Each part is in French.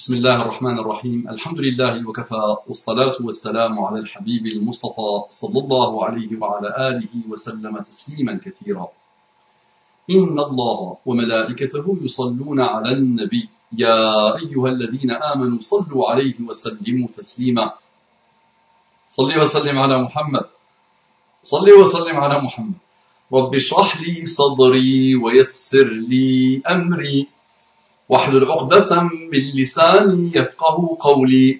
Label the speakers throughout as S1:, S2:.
S1: بسم الله الرحمن الرحيم الحمد لله وكفى والصلاة والسلام على الحبيب المصطفى صلى الله عليه وعلى آله وسلم تسليما كثيرا إن الله وملائكته يصلون على النبي يا أيها الذين آمنوا صلوا عليه وسلموا تسليما صلي وسلم على محمد صلي وسلم على محمد رب اشرح لي صدري ويسر لي أمري واحلل عقدة من لساني يفقه قولي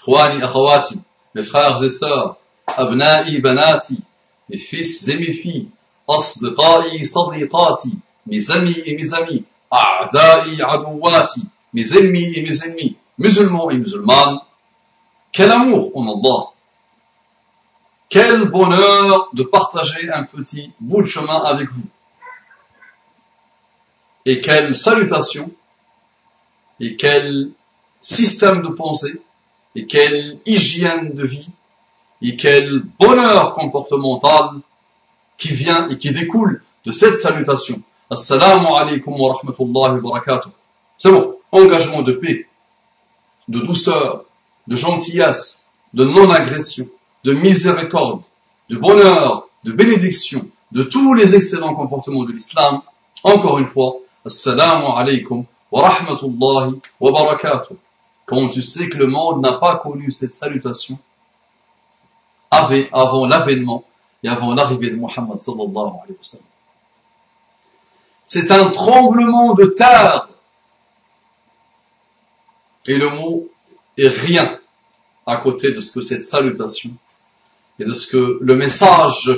S1: إخواني أخواتي mes frères et sœurs أبنائي بناتي mes fils et mes filles أصدقائي صديقاتي mes amis et mes amis أعدائي عدواتي mes ennemis et mes ennemis musulmans et musulmanes quel amour en Allah quel bonheur de partager un petit bout de chemin avec vous et quelle salutation, et quel système de pensée, et quelle hygiène de vie, et quel bonheur comportemental qui vient et qui découle de cette salutation. Assalamu alaikum wa rahmatullahi wa barakatuh. C'est bon, engagement de paix, de douceur, de gentillesse, de non-agression, de miséricorde, de bonheur, de bénédiction, de tous les excellents comportements de l'islam. Encore une fois, Assalamu alaikum wa rahmatullahi wa barakatuh. Quand tu sais que le monde n'a pas connu cette salutation, avant l'avènement et avant l'arrivée de Muhammad. C'est un tremblement de terre. Et le mot est rien à côté de ce que cette salutation et de ce que le message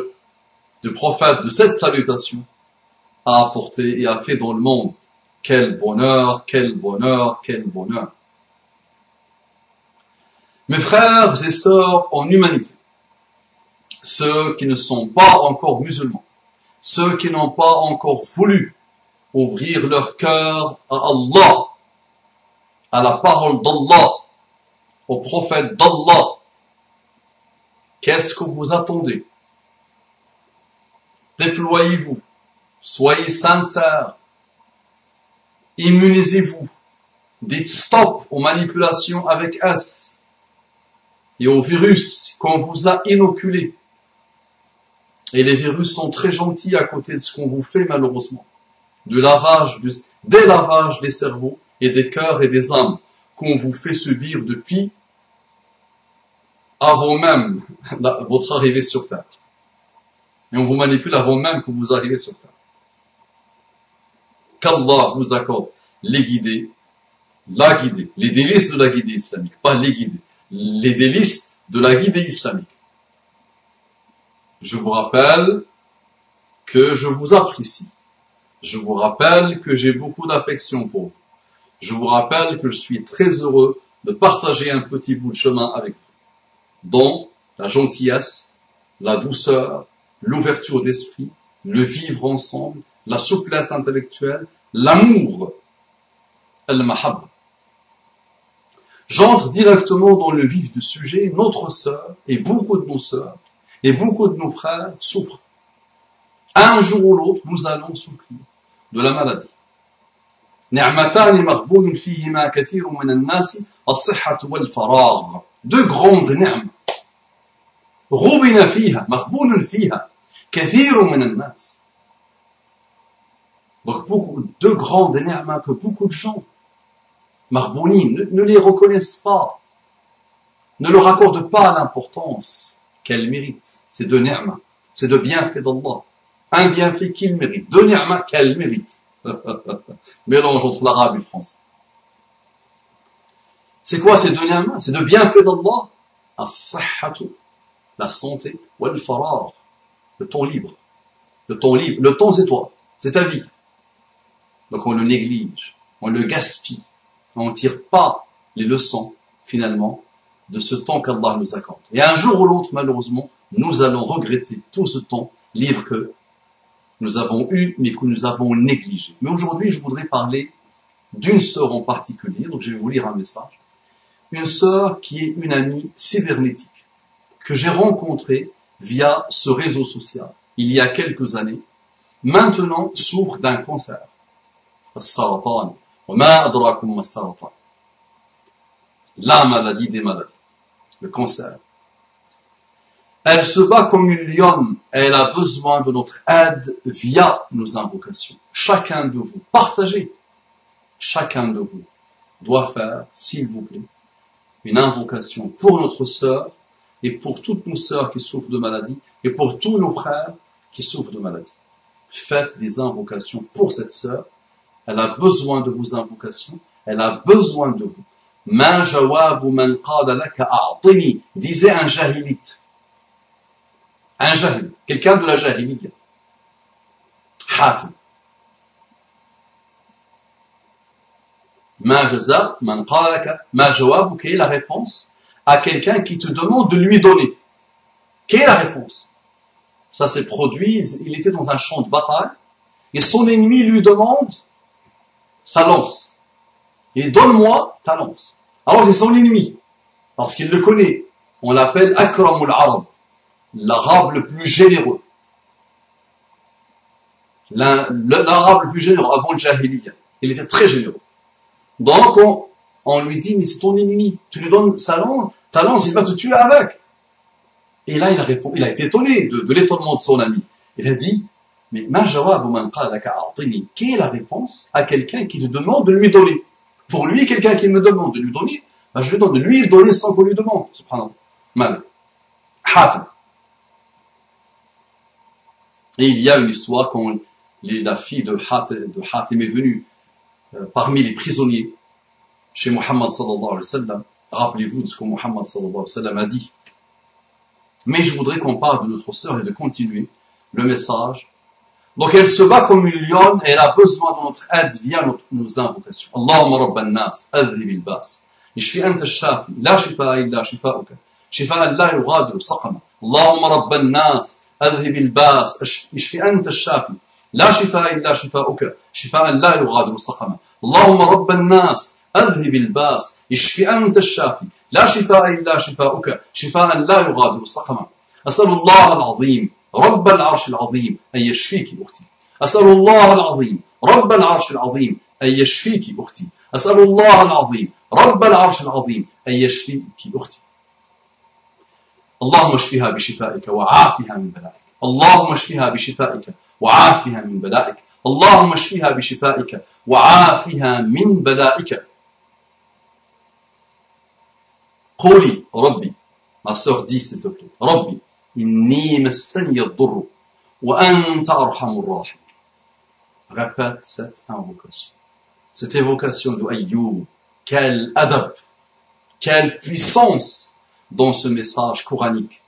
S1: du prophète de cette salutation a apporté et a fait dans le monde. Quel bonheur, quel bonheur, quel bonheur. Mes frères et sœurs en humanité, ceux qui ne sont pas encore musulmans, ceux qui n'ont pas encore voulu ouvrir leur cœur à Allah, à la parole d'Allah, au prophète d'Allah, qu'est-ce que vous attendez? Déployez-vous Soyez sincères. Immunisez-vous. Dites stop aux manipulations avec S et aux virus qu'on vous a inoculés. Et les virus sont très gentils à côté de ce qu'on vous fait malheureusement. De lavage, du, des lavages des cerveaux et des cœurs et des âmes qu'on vous fait subir depuis avant même votre arrivée sur Terre. Et on vous manipule avant même que vous arrivez sur Terre qu'Allah vous accorde les guider, la guider, les délices de la guidée islamique, pas les guider, les délices de la guidée islamique. Je vous rappelle que je vous apprécie. Je vous rappelle que j'ai beaucoup d'affection pour vous. Je vous rappelle que je suis très heureux de partager un petit bout de chemin avec vous, dont la gentillesse, la douceur, l'ouverture d'esprit, le vivre ensemble, la souplesse intellectuelle, l'amour, al-mahab. J'entre directement dans le vif du sujet. Notre sœur et beaucoup de nos sœurs et beaucoup de nos frères souffrent. Un jour ou l'autre, nous allons souffrir de la maladie. deux grandes نعم غبن فيها مغبون فيها كثير من الناس donc beaucoup, de grandes ni'mas que beaucoup de gens, Marbouni, ne, les reconnaissent pas, ne leur accordent pas l'importance qu'elles méritent. C'est de ni'mas, c'est de bienfaits d'Allah. Un bienfait qu'ils méritent, de ni'mas qu'elles méritent. Mélange entre l'arabe et le français. C'est quoi ces deux ni'mas C'est de bienfaits d'Allah? La santé, le temps libre. Le temps libre, le temps c'est toi, c'est ta vie. Donc on le néglige, on le gaspille, on ne tire pas les leçons finalement de ce temps qu'Allah nous accorde. Et un jour ou l'autre, malheureusement, nous allons regretter tout ce temps libre que nous avons eu, mais que nous avons négligé. Mais aujourd'hui, je voudrais parler d'une sœur en particulier, donc je vais vous lire un message. Une sœur qui est une amie cybernétique, que j'ai rencontrée via ce réseau social il y a quelques années, maintenant souffre d'un cancer. السرطان La maladie des maladies, le cancer. Elle se bat comme une lionne et elle a besoin de notre aide via nos invocations. Chacun de vous, partagez. Chacun de vous doit faire, s'il vous plaît, une invocation pour notre sœur et pour toutes nos sœurs qui souffrent de maladie et pour tous nos frères qui souffrent de maladie. Faites des invocations pour cette sœur. elle a besoin de vos invocations. Elle a besoin de vous. Ma jawabu man disait un jahilite. Un jahil, quelqu'un de la jahiliya. Hatim. Ma jaza man quelle est la réponse à quelqu'un qui te demande de lui donner? Quelle est la réponse? Ça s'est produit, il était dans un champ de bataille, et son ennemi lui demande sa lance. Et donne-moi ta lance. Alors c'est son ennemi, parce qu'il le connaît. On l'appelle Akramul Arab, l'arabe le plus généreux. L'arabe le plus généreux avant le Jahiliya. Il était très généreux. Donc on, lui dit, mais c'est ton ennemi, tu lui donnes sa lance, ta lance, il va te tuer avec. Et là, il a, répondu, il a été étonné de, l'étonnement de son ami. Il a dit, mais ma quelle est la réponse à quelqu'un qui te demande de lui donner? Pour lui, quelqu'un qui me demande de lui donner, bah, je lui donne de lui donner sans qu'on lui demande. Subhanallah. Mal. Hatim. Et il y a une histoire quand la fille de Hatim, est venue euh, parmi les prisonniers chez Muhammad sallallahu alayhi wa sallam. Rappelez-vous de ce que Muhammad sallallahu alayhi wa sallam a dit mais je voudrais qu'on parle de notre sœur et de continuer le message. Donc elle se bat comme une lionne et elle a besoin de notre aide. Via notre, nos invocations. Allahumma rabban nas, adhib il-bas. اشفي أنت الشافي لا شفاء إلا شفاؤك شفاء لا يغادر سقما اللهم رب الناس أذهب الباس اشفي أنت الشافي لا شفاء إلا شفاؤك شفاء لا يغادر سقما اللهم رب الناس أذهب الباس اشفي أنت الشافي لا شفاء إلا شفاؤك شفاء لا يغادر سقما أسأل الله العظيم رب العرش العظيم أن يشفيك أختي. أسأل الله العظيم رب العرش العظيم أن يشفيك أختي. أسأل الله العظيم رب العرش العظيم أن يشفيك أختي. اللهم اشفها بشفائك وعافها من بلائك. اللهم اشفها بشفائك وعافها من بلائك. اللهم اشفها بشفائك وعافها من بلائك. قولي ربي ma sœur plaît ربي إني مسني الضر وأنت أرحم الراحمين répète cette invocation cette évocation de Ayyub quel adab quelle puissance dans ce message coranique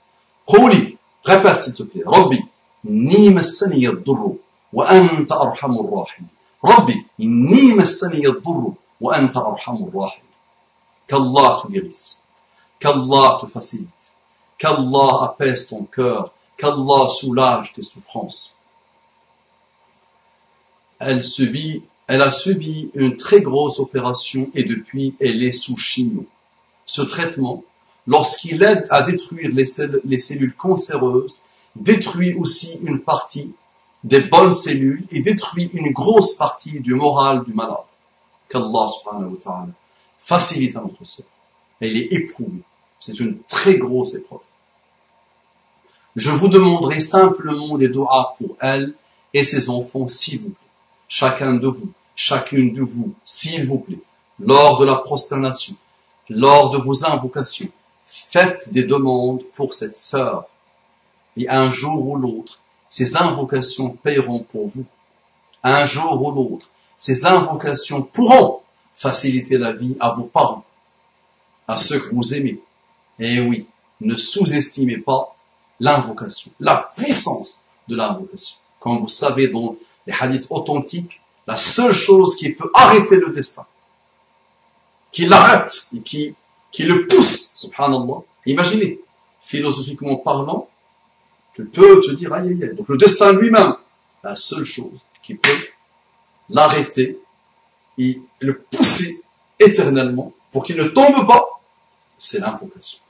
S1: قولي répète s'il te plaît ربي إني مسني الضر وأنت أرحم الراحمين ربي إني مسني الضر وأنت أرحم الراحمين qu'Allah te guérisse qu'Allah te facilite, qu'Allah apaise ton cœur, qu'Allah soulage tes souffrances. Elle, a subi une très grosse opération et depuis elle est sous chignon. Ce traitement, lorsqu'il aide à détruire les, les cellules cancéreuses, détruit aussi une partie des bonnes cellules et détruit une grosse partie du moral du malade. Qu'Allah subhanahu wa ta'ala facilite à notre sœur. Elle est éprouvée. C'est une très grosse épreuve. Je vous demanderai simplement des doigts pour elle et ses enfants, s'il vous plaît. Chacun de vous, chacune de vous, s'il vous plaît, lors de la prosternation, lors de vos invocations, faites des demandes pour cette sœur. Et un jour ou l'autre, ces invocations paieront pour vous. Un jour ou l'autre, ces invocations pourront faciliter la vie à vos parents, à ceux que vous aimez, et eh oui, ne sous-estimez pas l'invocation, la puissance de l'invocation. Comme vous savez dans les hadiths authentiques, la seule chose qui peut arrêter le destin, qui l'arrête et qui, qui le pousse, subhanallah, imaginez, philosophiquement parlant, tu peux te dire, aïe aïe aïe, donc le destin lui-même, la seule chose qui peut l'arrêter et le pousser éternellement pour qu'il ne tombe pas, c'est l'invocation.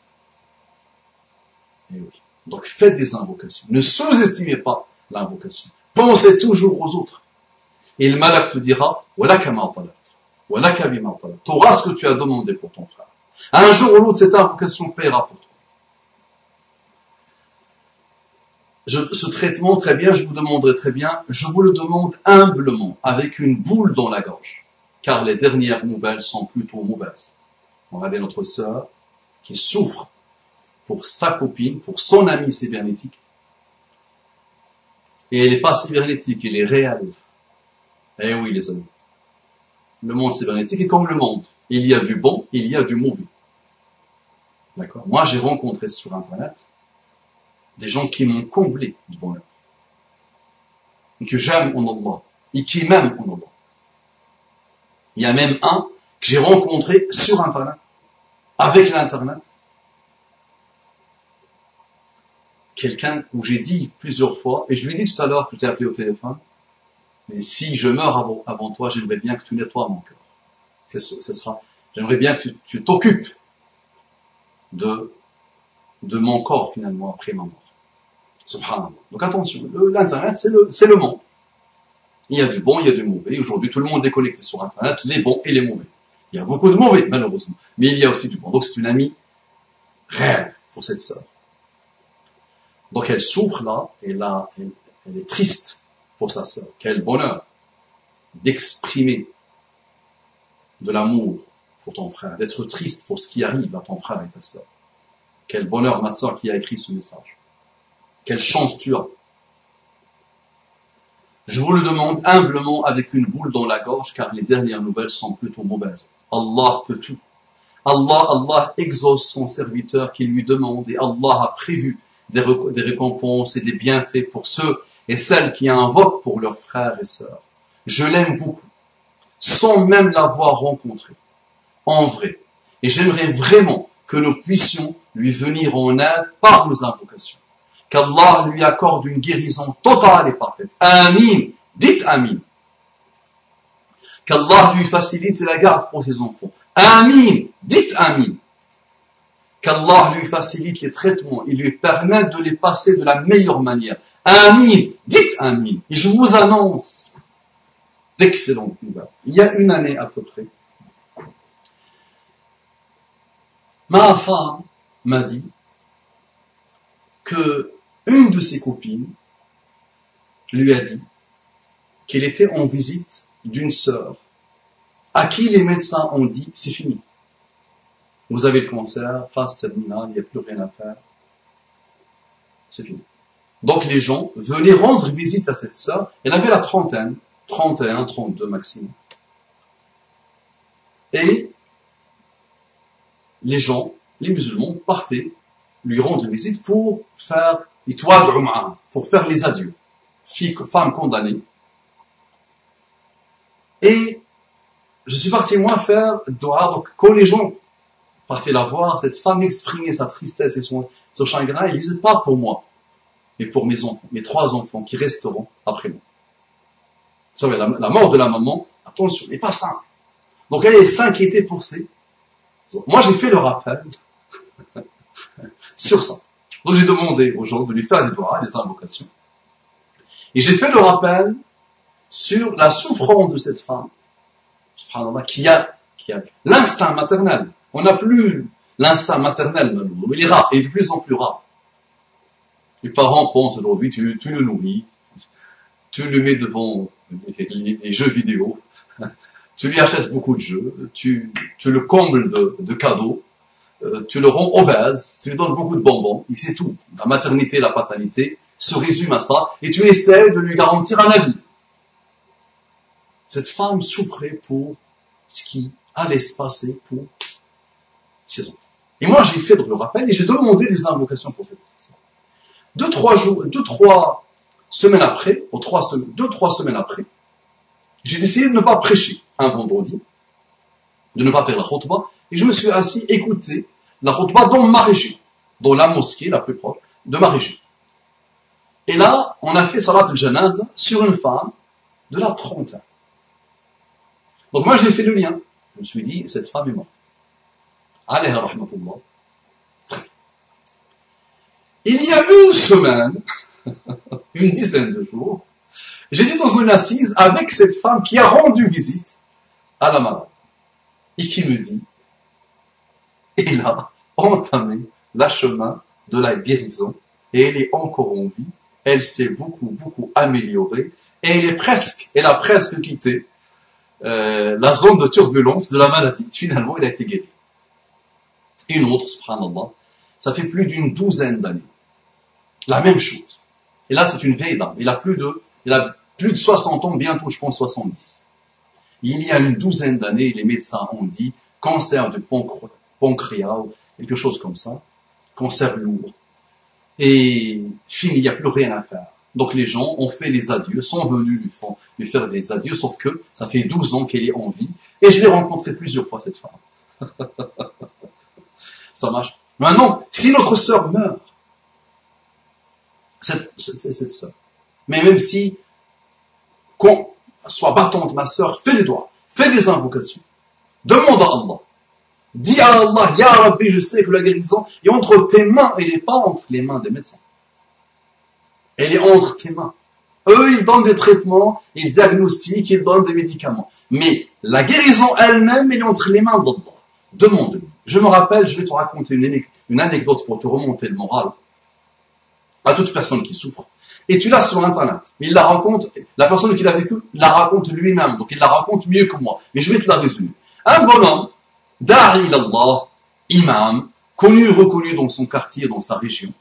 S1: Donc faites des invocations. Ne sous-estimez pas l'invocation. Pensez toujours aux autres. Et le malak te dira, Tu auras ce que tu as demandé pour ton frère. Un jour ou l'autre, cette invocation paiera pour toi. ce traitement, très bien, je vous demanderai très bien, je vous le demande humblement, avec une boule dans la gorge, car les dernières nouvelles sont plutôt mauvaises. On avait notre sœur qui souffre pour sa copine, pour son ami cybernétique, et elle n'est pas cybernétique, elle est réelle. Eh oui, les amis. Le monde cybernétique est comme le monde. Il y a du bon, il y a du mauvais. D'accord? Moi, j'ai rencontré sur Internet des gens qui m'ont comblé du bonheur. Et que j'aime en Allah. Et qui m'aiment en Allah. Il y a même un que j'ai rencontré sur Internet. Avec l'Internet. Quelqu'un où j'ai dit plusieurs fois, et je lui ai dit tout à l'heure que je appelé au téléphone, mais si je meurs avant, toi, j'aimerais bien que tu nettoies mon cœur. Ce, sera, j'aimerais bien que tu t'occupes de, de mon corps finalement après ma mort. Subhanallah. Donc attention, l'Internet, c'est le, c'est le monde. Il y a du bon, il y a du mauvais. Aujourd'hui, tout le monde est connecté sur Internet, les bons et les mauvais. Il y a beaucoup de mauvais, malheureusement. Mais il y a aussi du bon. Donc c'est une amie réelle pour cette sœur. Donc elle souffre là, et là, elle, est triste pour sa sœur. Quel bonheur d'exprimer de l'amour pour ton frère, d'être triste pour ce qui arrive à ton frère et ta sœur. Quel bonheur, ma sœur, qui a écrit ce message. Quelle chance tu as. Je vous le demande humblement avec une boule dans la gorge car les dernières nouvelles sont plutôt mauvaises. Allah peut tout. Allah, Allah exauce son serviteur qui lui demande et Allah a prévu des, récompenses et des bienfaits pour ceux et celles qui invoquent pour leurs frères et sœurs. Je l'aime beaucoup, sans même l'avoir rencontré, en vrai. Et j'aimerais vraiment que nous puissions lui venir en aide par nos invocations qu'Allah lui accorde une guérison totale et parfaite. Amin. Dites Amin. Qu'Allah lui facilite la garde pour ses enfants. Amin. Dites Amin. Qu'Allah lui facilite les traitements et lui permette de les passer de la meilleure manière. Amin. Dites Amin. Et je vous annonce d'excellentes nouvelles. Il y a une année à peu près, ma femme m'a dit que une de ses copines lui a dit qu'elle était en visite d'une sœur à qui les médecins ont dit c'est fini. Vous avez le cancer, phase terminale, il n'y a plus rien à faire. C'est fini. Donc les gens venaient rendre visite à cette sœur. Elle avait la trentaine, 31, 32 maximum. Et les gens, les musulmans, partaient lui rendre visite pour faire pour faire les adieux. Fille, femme condamnée. Et je suis parti moi faire doha. Donc quand les gens partaient la voir, cette femme exprimait sa tristesse et son, chagrin, ils disaient pas pour moi, mais pour mes enfants, mes trois enfants qui resteront après moi. Vous savez, la, mort de la maman, attention, n'est pas simple. Donc elle s'inquiétait pour ces. Moi j'ai fait le rappel sur ça. Donc j'ai demandé aux gens de lui faire des doigts, des invocations. Et j'ai fait le rappel sur la souffrance de cette femme, qui a l'instinct maternel. On n'a plus l'instinct maternel maintenant. Il est rare, et de plus en plus rare. Les parents pensent aujourd'hui, tu, le nourris, tu le mets devant les, jeux vidéo, tu lui achètes beaucoup de jeux, tu, le combles de, de cadeaux, euh, tu le rends obèse, tu lui donnes beaucoup de bonbons, et c'est tout. La maternité, la paternité se résume à ça, et tu essaies de lui garantir un avis. Cette femme souffrait pour ce qui allait se passer pour Et moi, j'ai fait le rappel et j'ai demandé des invocations pour cette femme. Deux, trois jours, deux, trois semaines après, ou trois deux, trois semaines après, j'ai décidé de ne pas prêcher un vendredi, de ne pas faire la khutbah, et je me suis assis écouter la khutbah dans ma région, dans la mosquée la plus proche de ma région. Et là, on a fait salat al-janaz sur une femme de la trentaine. Donc moi, j'ai fait le lien. Je me suis dit, cette femme est morte. Alayha rahmatullah. Il y a une semaine, une dizaine de jours, j'étais dans une assise avec cette femme qui a rendu visite à la malade. et qui me dit, il a entamé la chemin de la guérison et elle est encore en vie. Elle s'est beaucoup, beaucoup améliorée et elle est presque, elle a presque quitté euh, la zone de turbulence de la maladie. Finalement, elle a été guérie. Une autre, subhanallah, ça fait plus d'une douzaine d'années. La même chose. Et là, c'est une vieille dame. Il a plus de, il a plus de 60 ans, bientôt, je pense, 70. Il y a une douzaine d'années, les médecins ont dit cancer du pancréas, quelque chose comme ça, cancer lourd. Et fini, il n'y a plus rien à faire. Donc les gens ont fait les adieux, sont venus lui, lui faire des adieux, sauf que ça fait 12 ans qu'elle est en vie. Et je l'ai rencontré plusieurs fois, cette femme. ça marche. Maintenant, si notre sœur meurt, cette, cette, cette sœur, mais même si, qu'on soit battante, ma sœur, fais des doigts, fais des invocations, demande à Allah, dis à Allah, Ya Rabbi, je sais que la guérison est entre tes mains, elle n'est pas entre les mains des médecins. Elle est entre tes mains. Eux, ils donnent des traitements, ils diagnostiquent, ils donnent des médicaments. Mais la guérison elle-même, elle est entre les mains d'Allah. Demande-lui. Je me rappelle, je vais te raconter une anecdote pour te remonter le moral à toute personne qui souffre. Et tu l'as sur Internet. Il la raconte, la personne qui l'a vécu la raconte lui-même. Donc il la raconte mieux que moi. Mais je vais te la résumer. Un bonhomme, Dari Allah, imam, connu, reconnu dans son quartier, dans sa région.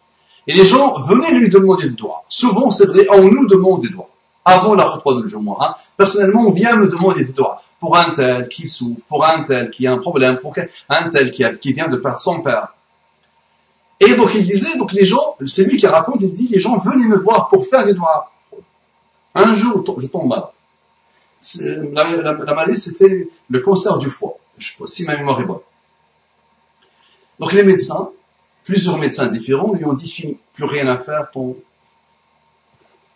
S1: Et les gens venaient lui demander des doigts. Souvent, c'est vrai, on nous demande des doigts. Avant la retraite de Jumu'ah, hein. personnellement, on vient me demander des doigts. Pour un tel qui souffre, pour un tel qui a un problème, pour un tel qui, vient de perdre son père. Et donc il disait, donc les gens, c'est lui qui raconte, il dit, les gens venaient me voir pour faire les doigts. Un jour, je tombe malade. La, maladie, c'était le cancer du foie, si ma mémoire est bonne. Donc les médecins, plusieurs médecins différents, lui ont dit, fini, plus rien à faire, ton,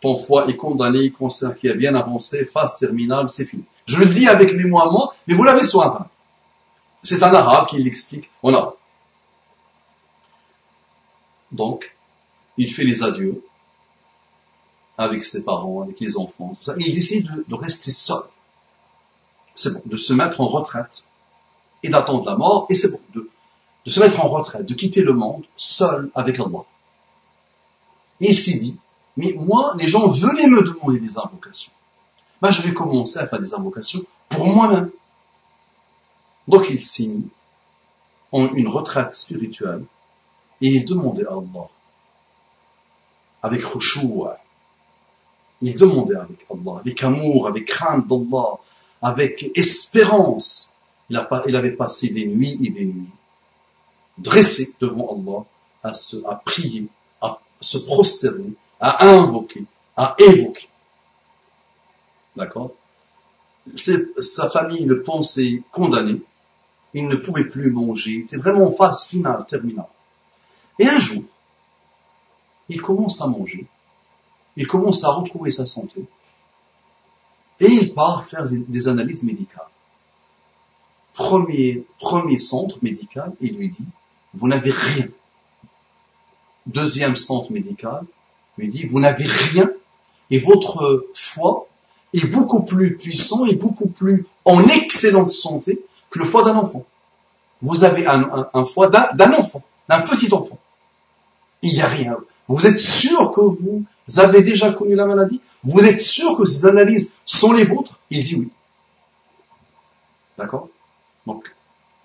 S1: ton foie est condamné, cancer qui a bien avancé, phase terminale, c'est fini. Je le dis avec mes mots à moi, mais vous l'avez sur Internet. C'est un arabe qui l'explique en arabe. Donc, il fait les adieux avec ses parents, avec les enfants, tout ça. Et il décide de, rester seul. C'est bon, de se mettre en retraite et d'attendre la mort. Et c'est bon, de, de se mettre en retraite, de quitter le monde seul avec Allah. Et il s'est dit, mais moi, les gens venaient me demander des invocations. Ben, je vais commencer à faire des invocations pour moi-même. Donc il signe en une retraite spirituelle et il demandait à Allah, avec khushu', il demandait avec Allah, avec amour, avec crainte d'Allah, avec espérance. Il, avait passé des nuits et des nuits, dressé devant Allah, à prier, à se prosterner, à invoquer, à évoquer. D'accord Sa famille le pensait condamné, il ne pouvait plus manger, c'était vraiment en phase finale, terminale. Et un jour, il commence à manger, il commence à retrouver sa santé, et il part faire des analyses médicales. Premier, premier centre médical, il lui dit, vous n'avez rien. Deuxième centre médical, lui dit, vous n'avez rien, et votre foie est beaucoup plus puissant et beaucoup plus en excellente santé que le foie d'un enfant. Vous avez un, foie d'un enfant, d'un petit enfant il n'y a rien. Vous êtes sûr que vous avez déjà connu la maladie? Vous êtes sûr que ces analyses sont les vôtres? Il dit oui. D'accord? Donc,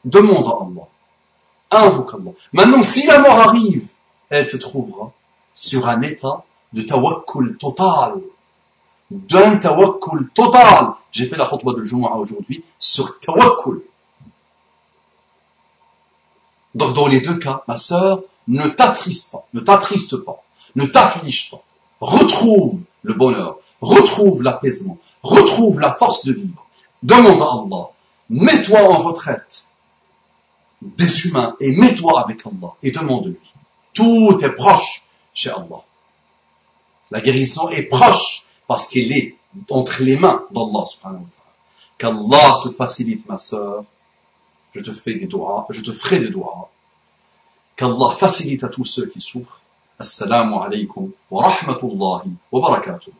S1: demande à Allah. Invoque Allah. Maintenant, si la mort arrive, elle te trouvera sur un état de tawakkul total. D'un tawakkul total. J'ai fait la khutbah de Jumu'ah aujourd'hui sur tawakkul. Donc, dans les deux cas, ma sœur, ne t'attriste pas, ne t'attriste pas, ne t'afflige pas. Retrouve le bonheur, retrouve l'apaisement, retrouve la force de vivre. Demande à Allah, mets-toi en retraite des humains et mets-toi avec Allah et demande-lui. Tout est proche chez Allah. La guérison est proche parce qu'elle est entre les mains d'Allah subhanahu wa Qu'Allah te facilite ma sœur. Je te fais des doigts, je te ferai des doigts qu'Allah facilite à tous ceux qui souffrent. Assalamu alaikum wa rahmatullahi wa barakatuh.